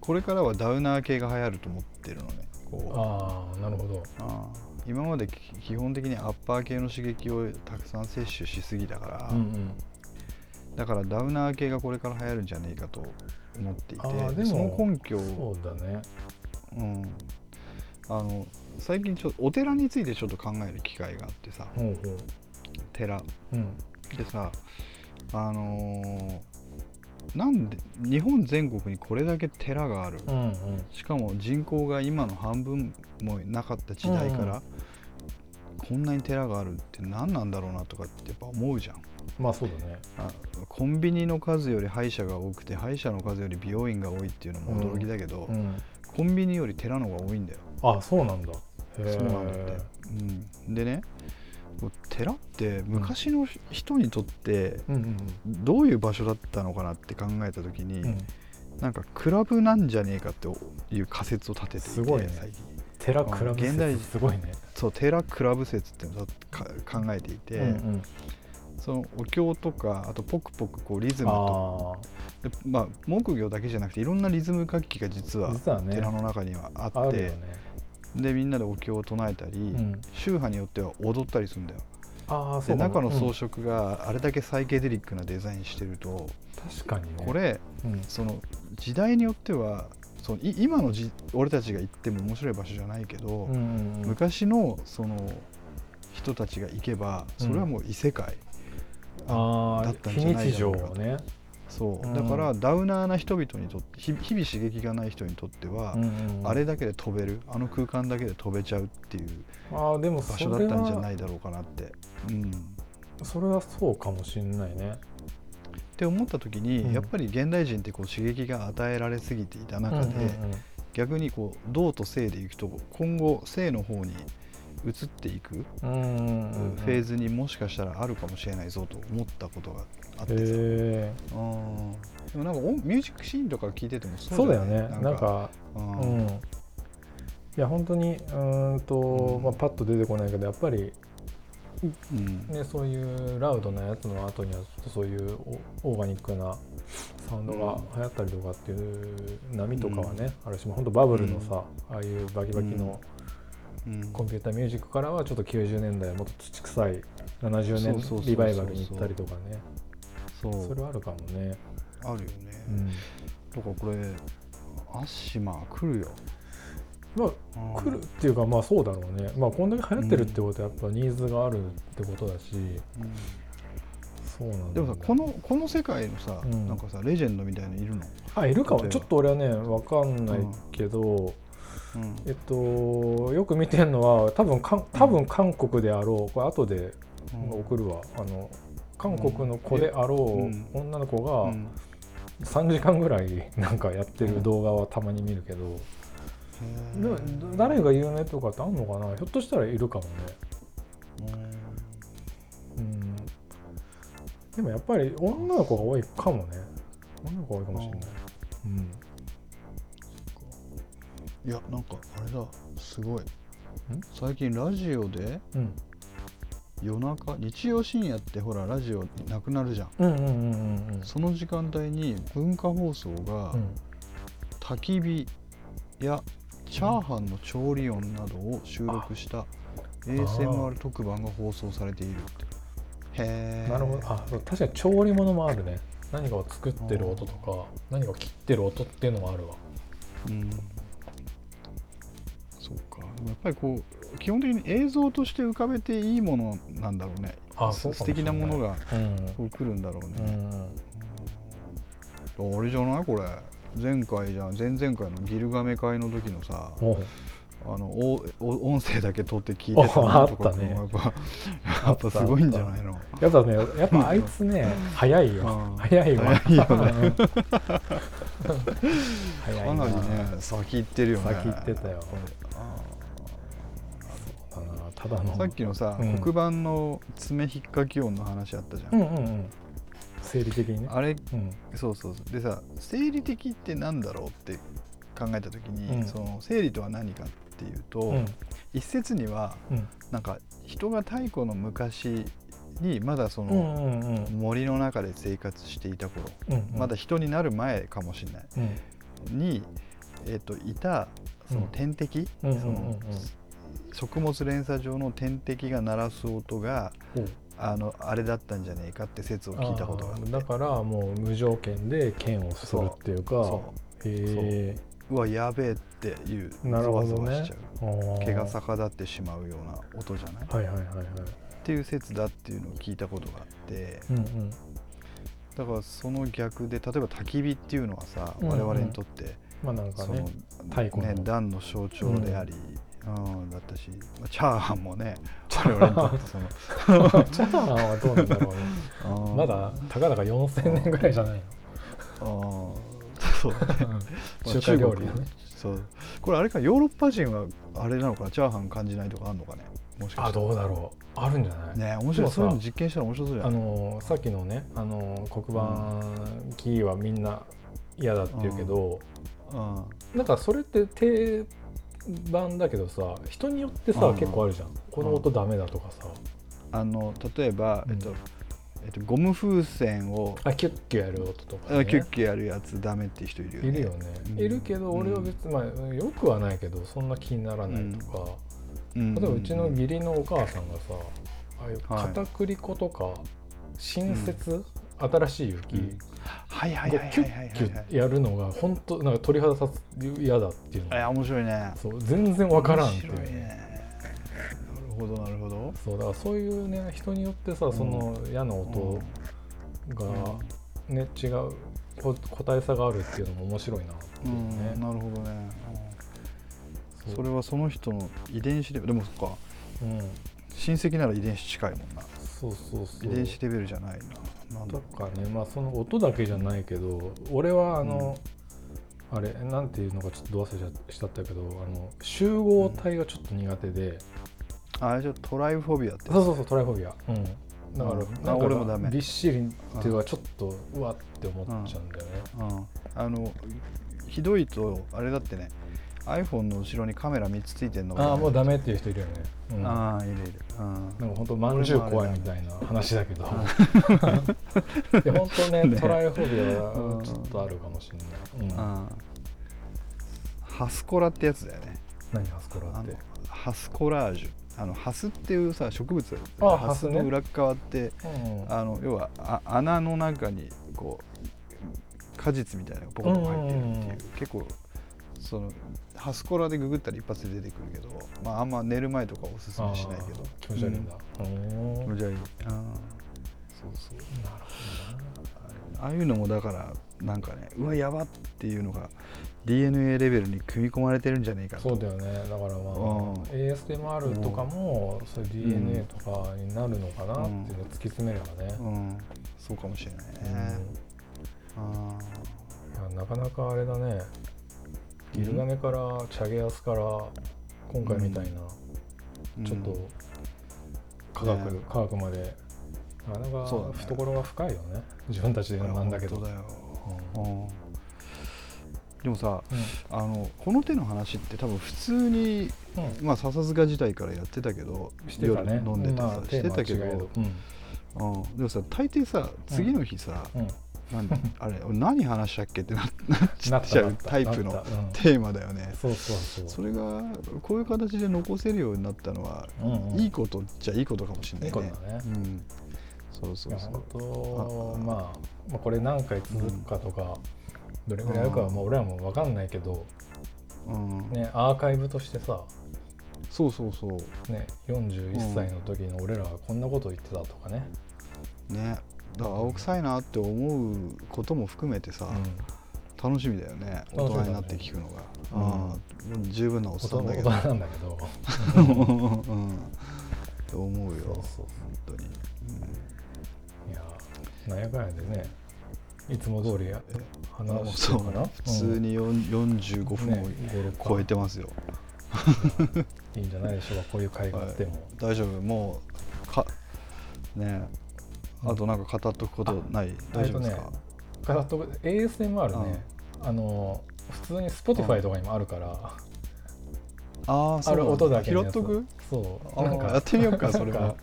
これからはダウナー系が流行ると思ってるのね。ああなるほど。ああ今までき基本的にアッパー系の刺激をたくさん摂取しすぎだから、うんうん。だからダウナー系がこれから流行るんじゃねえかと思っていてあーでもその根拠をそうだね。うん、あの最近ちょっとお寺についてちょっと考える機会があってさほうほう寺。うん。でさあのーなんで日本全国にこれだけ寺がある、うんうん。しかも人口が今の半分もなかった時代から、こんなに寺があるって何なんだろうなとかってやっぱ思うじゃん。まあそうだね。あコンビニの数より歯医者が多くて歯医者の数より美容院が多いっていうのも驚きだけど、うん。コンビニより寺の方が多いんだよあそうなんだ。そうなんだって、うん、でね寺って昔の人にとってどういう場所だったのかなって考えた時に、うん。うんなんかクラブなんじゃねえかっていう仮説を立てていてすごいね。最近。寺クラブ現代説すごいね。そう寺クラブ説っていうのをか考えていて、うんうんそのお経とかあとポクポクこうリズムとあでまあ木魚だけじゃなくていろんなリズム楽器が実は寺の中にはあって。ああるよね。でみんなでお経を唱えたり、ん。宗派によっては踊ったりするんだよ。でああそうかも中の装うん。飾があれだけサイケデリックなデザインしてると、確かにね。これうん。その時代によってはそのい今のじ俺たちが行っても面白い場所じゃないけど、うんうんうん。昔のその人たちが行けばそれはもう異世界、だったんじゃない非日常だろうかね。そう。うん。だからダウナーな人々にとって日日々刺激がない人にとっては、うんうんうん。あれだけで飛べるあの空間だけで飛べちゃうっていうああでも場所だったんじゃなはいだろうかなって、うん、それはそうかもしんないね。って思った時に、うん。やっぱり現代人ってこう刺激が与えられすぎていた中で、逆にこう動と静でいくと今後静の方に移っていくうんうんうん。うんフェーズにもしかしたらあるかもしれないぞと思ったことがあってさ、でもなんか音ミュージックシーンとか聞いててもえそうだよね。なんか。うん。うん。いや本当にうーんと、うん。まあ、パッと出てこないけどやっぱりうん。ね、そういうラウドなやつの後にはちょっとそういうオオーガニックなサウンドが流行ったりとかっていう波とかはね、あるし本当バブルのさ、ああいうバキバキのうんコンピューターミュージックからはちょっと90年代もっと土臭い70そうそうそうそう年リバイバルに行ったりとかね。そう。それはあるかもね、あるよね、うん。だからこれアッシマー来るよ、まあ来るっていうかまあそうだろうね。まあこんだけ流行ってるってことはやっぱニーズがあるってことだし、そうなんだでもさこのこの世界のさ、うん。なんかさレジェンドみたいのいるの、あいるかも。ちょっと俺はね分かんないけど、うん。えっとよく見てるのは多分かん多分韓国であろうこれ後で送るわ、あの韓国の子であろううん。女の子うがん。3時間ぐらいなんかやってる動画はたまに見るけど、誰が有名とかってあんのかな？ひょっとしたらいるかもね、うん、でもやっぱり女の子が多いかもね。女の子が多いかもしれない、うん、いやなんかあれだ。すごい。最近ラジオでうん。夜中日曜深夜ってほらラジオなくなるじゃん。その時間帯に文化放送がうん。焚き火やチャーハンの調理音などを収録した ASMR 特番が放送されているって。へえなるほど。あ確かに調理物もあるね。何かを作ってる音とか何かを切ってる音っていうのもあるわ。うんそうか。やっぱりこう基本的に映像として浮かべていいものなんだろうね。あそうか素敵なものがうん。こう来るんだろううね、ん。あれじゃない？これ。前回じゃん。前々回のギルガメ会の時のさあのおお音声だけ取って聞いてたおのとか (laughs) あったね。やっぱやっぱすごいんじゃないの？やっぱねやっぱあいつね早いよ。うん。早いわ。早いよね (laughs) かなりね先行ってるよね。先行ってたよ。ただの。ーさっきのさ、うん。黒板の爪引っかき音の話あったじゃん、うんうんうん。生理的にね。あれうん。そうそうそう。でさ生理的ってなんだろうって考えた時に、うん。その生理とは何かっていうと、うん。一説にはうん。なんか人が太古の昔にまだそうんの森の中で生活していた頃、うんまだ人になる前かもしれない。うん。に、えー、といたその天敵、その食物連鎖上の天敵が鳴らす音がう。んあのあれだったんじゃねえかって説を聞いたことがあって。だからもう無条件で剣をするっていうか。そへう。わやべえっていうえなるほどね。しちゃう。毛が逆立ってしまうような音じゃない？っはいはいはいはいていう説だっていうのを聞いたことがあってうんうん。だからその逆で例えば焚き火っていうのはさ、うんうん。我々にとってまあなんかそのね太古の。ね段の象徴であり、うん。だったし、まあチャーハンもね (laughs) 我々にとってその。チャーハンはどうなんだろうね。(laughs) まだたかだか4000年ぐらいじゃないあー。そうだねの中華料理ね。そう。これあれかヨーロッパ人はあれなのかな？チャーハン感じないとかあるのかね？もしかして。あどうだろう。あるんじゃない？ね面白い。そういうの実験したら面白そうじゃあないのさっきのねあの黒板キーはみんな嫌だって言うけど、うん。なんかそれって定番だけどさ人によってさ、うん。結構あるじゃん。この音ダメだとかさ、あの例えば、うんえっとえっと、ゴム風船をあキュッキュやる音とか、あね、キュッキュやるやつダメっていう人いるよね。いるよね、うん。いるけど俺は別に、まあよくはないけどそんな気にならないとか、うん例えばうちの義理のお母さんがさああいうはい。片栗粉とか新雪、新しい雪、うん。はいはいキュッはいはい。キュッやるのが本当なんか鳥肌立つ嫌だっていうの。いや面白いね。そう全然わからんっていう。面白いね。なるほどなるほど。そうだからそういうね人によってさその嫌な音がね違うこ個体差があるっていうのも面白いなってういうん。ね、なるほどねそれはその人の遺伝子レベル。でもそっか。うん。親戚なら遺伝子近いもんな。そうそうそう。遺伝子レベルじゃないな。なんだとかね。まあその音だけじゃないけど俺はあの、あれなんていうのかちょっとど忘れしちゃったけどあの集合体がちょっと苦手で、あれじゃトライフォビアってそうそうそうトライフォビア、うん、だから、うん。な俺もダメ。びっしりっていうのはちょっとうわって思っちゃうんだよね、うん、あのひどいとあれだってね iPhone の後ろにカメラ3つついてんのああもうダメメっていう人いるよね、うん、なんああいるいる、うん、か本当まんじゅう怖いみたいな話だけど。(laughs) で本当ね (laughs) ね。トライフォビアうんはちょっとあるかもしれない、うん。あハスコラってやつだよね。何ハスコラって？ハスコラージュ。あのハスっていうさ植物あハスの裏側ってうん。あの要はあ穴の中にこう果実みたいなのがポコポコ入ってるっていう,、うんうんうん。結構そのハスコラでググったら一発で出てくるけど、まあ、あんま寝る前とかおすすめしないけど。気持ち悪いんだ、うん。気持ち悪い。あー。そうそう。なるああいうのもだからなんかねうわやばっていうのが DNA レベルに組み込まれてるんじゃねえかと。そうだよね。だからまあ、うん。ASMR とかもそういう DNA とかになるのかなっていうのを突き詰めればね、うん。そうかもしれないうん。ね、あいやなかなかあれだねギルガメからチャゲアスから今回みたいなーちょっとうん。科学、ね。科学まで。なかなか懐が深いよね。自分たちで言うのなんだけど。だよ、うん。うん。でもさうん。あのこの手の話って多分普通に、うん。まあ笹塚時代からやってたけどしてたね。夜飲んでてさ、まあしてたけど。うん、でもさ大抵さ次の日さ、うんなんあれ俺何話したっけってななっちゃうタイプのテーマだよね。そうそうそう。それがこういう形で残せるようになったのは、うんうん。いいことじゃいいことかもしれないね。いいね。うん、そうそいう。やそうまあ、まあこれ何回続くかとか、どれぐらいやるかはまあ俺らも分かんないけど、うん。ね、アーカイブとしてさ、そうそうそう。ね、41歳の時の俺らはこんなこと言ってたとかね、ね。だから青臭いなって思うことも含めてさ、うん、楽しみだよね。大人になって聞くのが。うん。うん、十分なおっさんだけど。人なんだけど、うん。と思うよ。そうそう本当に。いやなんやかんやでねいつも通りやう。ん、話してるかな普通によん45分をね超えてますよ。(laughs) いいんじゃないでしょうかこういう会があっても、大丈夫。もうかねあとなんか語っとくことない、大丈夫ですか、えっとね語っとく ASMR ね、あの普通に Spotify とかにもあるから、ああそうある音だけ拾っとく？そう。あなんかやってみようかそれもなんか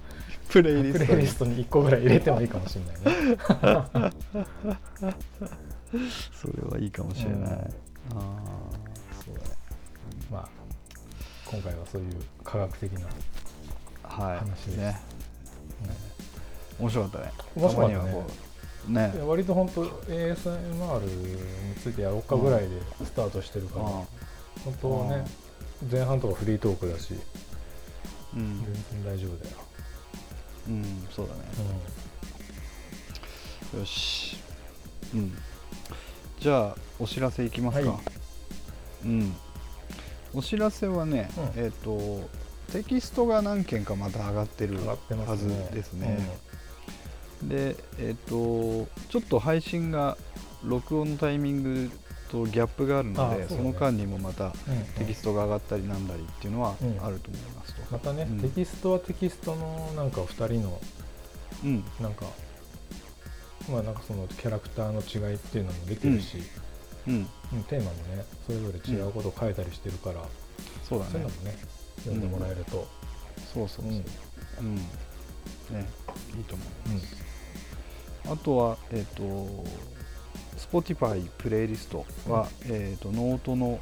プレイリプストに。レイリストに1個ぐらい入れてもいいかもしれない。ねそれはいいかもしれない、うん。ああそうだね。まあ今回はそういう科学的な、はい。話です。ね面白かったね。面白かったね。ね。割と本当 ASMR についてやろうかぐらいでスタートしてるから、あ本当ね前半とかフリートークだしうん、全然大丈夫だよ、うん、そうだね。よし。うん。じゃあお知らせいきますか、はい。うん。お知らせはね、うん。えっ、とテキストが何件かまた上がってるはずですねでえっ、とちょっと配信が録音のタイミングとギャップがあるのでそ,、あその間にもまたうんうん。テキストが上がったりなんだりっていうのはうんあると思いますと、またね、うん。テキストはテキストのなんか2人のうん。なんかまあなんかそのキャラクターの違いっていうのも出てるし、うん。うん。テーマもねそれぞれ違うことを書いたりしてるから、そうだね。そういうのもね読んでもらえると、そうそうそう、うん。うん、ね、いいと思います。あとは、えっ、と、Spotify プレイリストは、えっ、と、ノートの、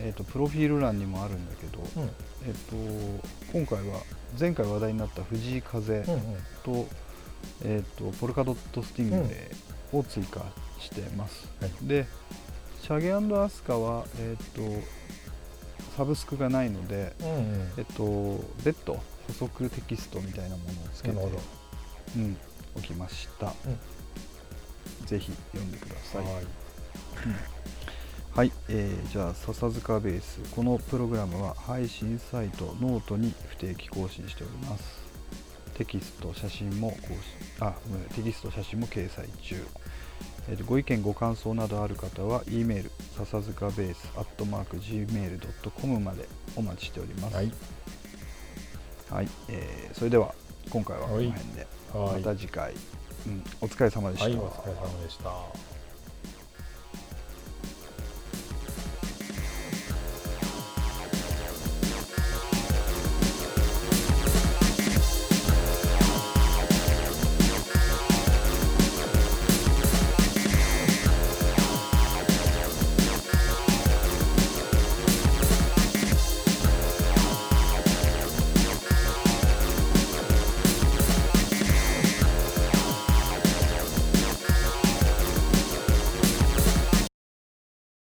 えっ、と、プロフィール欄にもあるんだけど、うん。うんえっ、と、今回は、前回話題になった藤井風うんうん。と、えっ、と、ポルカドットスティングレイを追加してます。はい。で、シャゲアスカは、えっ、と、サブスクがないので、うんうん。えっと、別途補足テキストみたいなものをつけてうん、おきました、ぜひ読んでください。はい。はい、えーじゃあ笹塚ベース。このプログラムは配信サイトノートに不定期更新しております。テキスト写真も更新。あテキスト写真も掲載中。えーとご意見ご感想などある方は E メール笹塚ベースアットマーク Gmail.com までお待ちしております。はい。はい。えーそれでは今回はこの辺で。はいまた次回、うん、お疲れ様でした、はいお疲れ様でした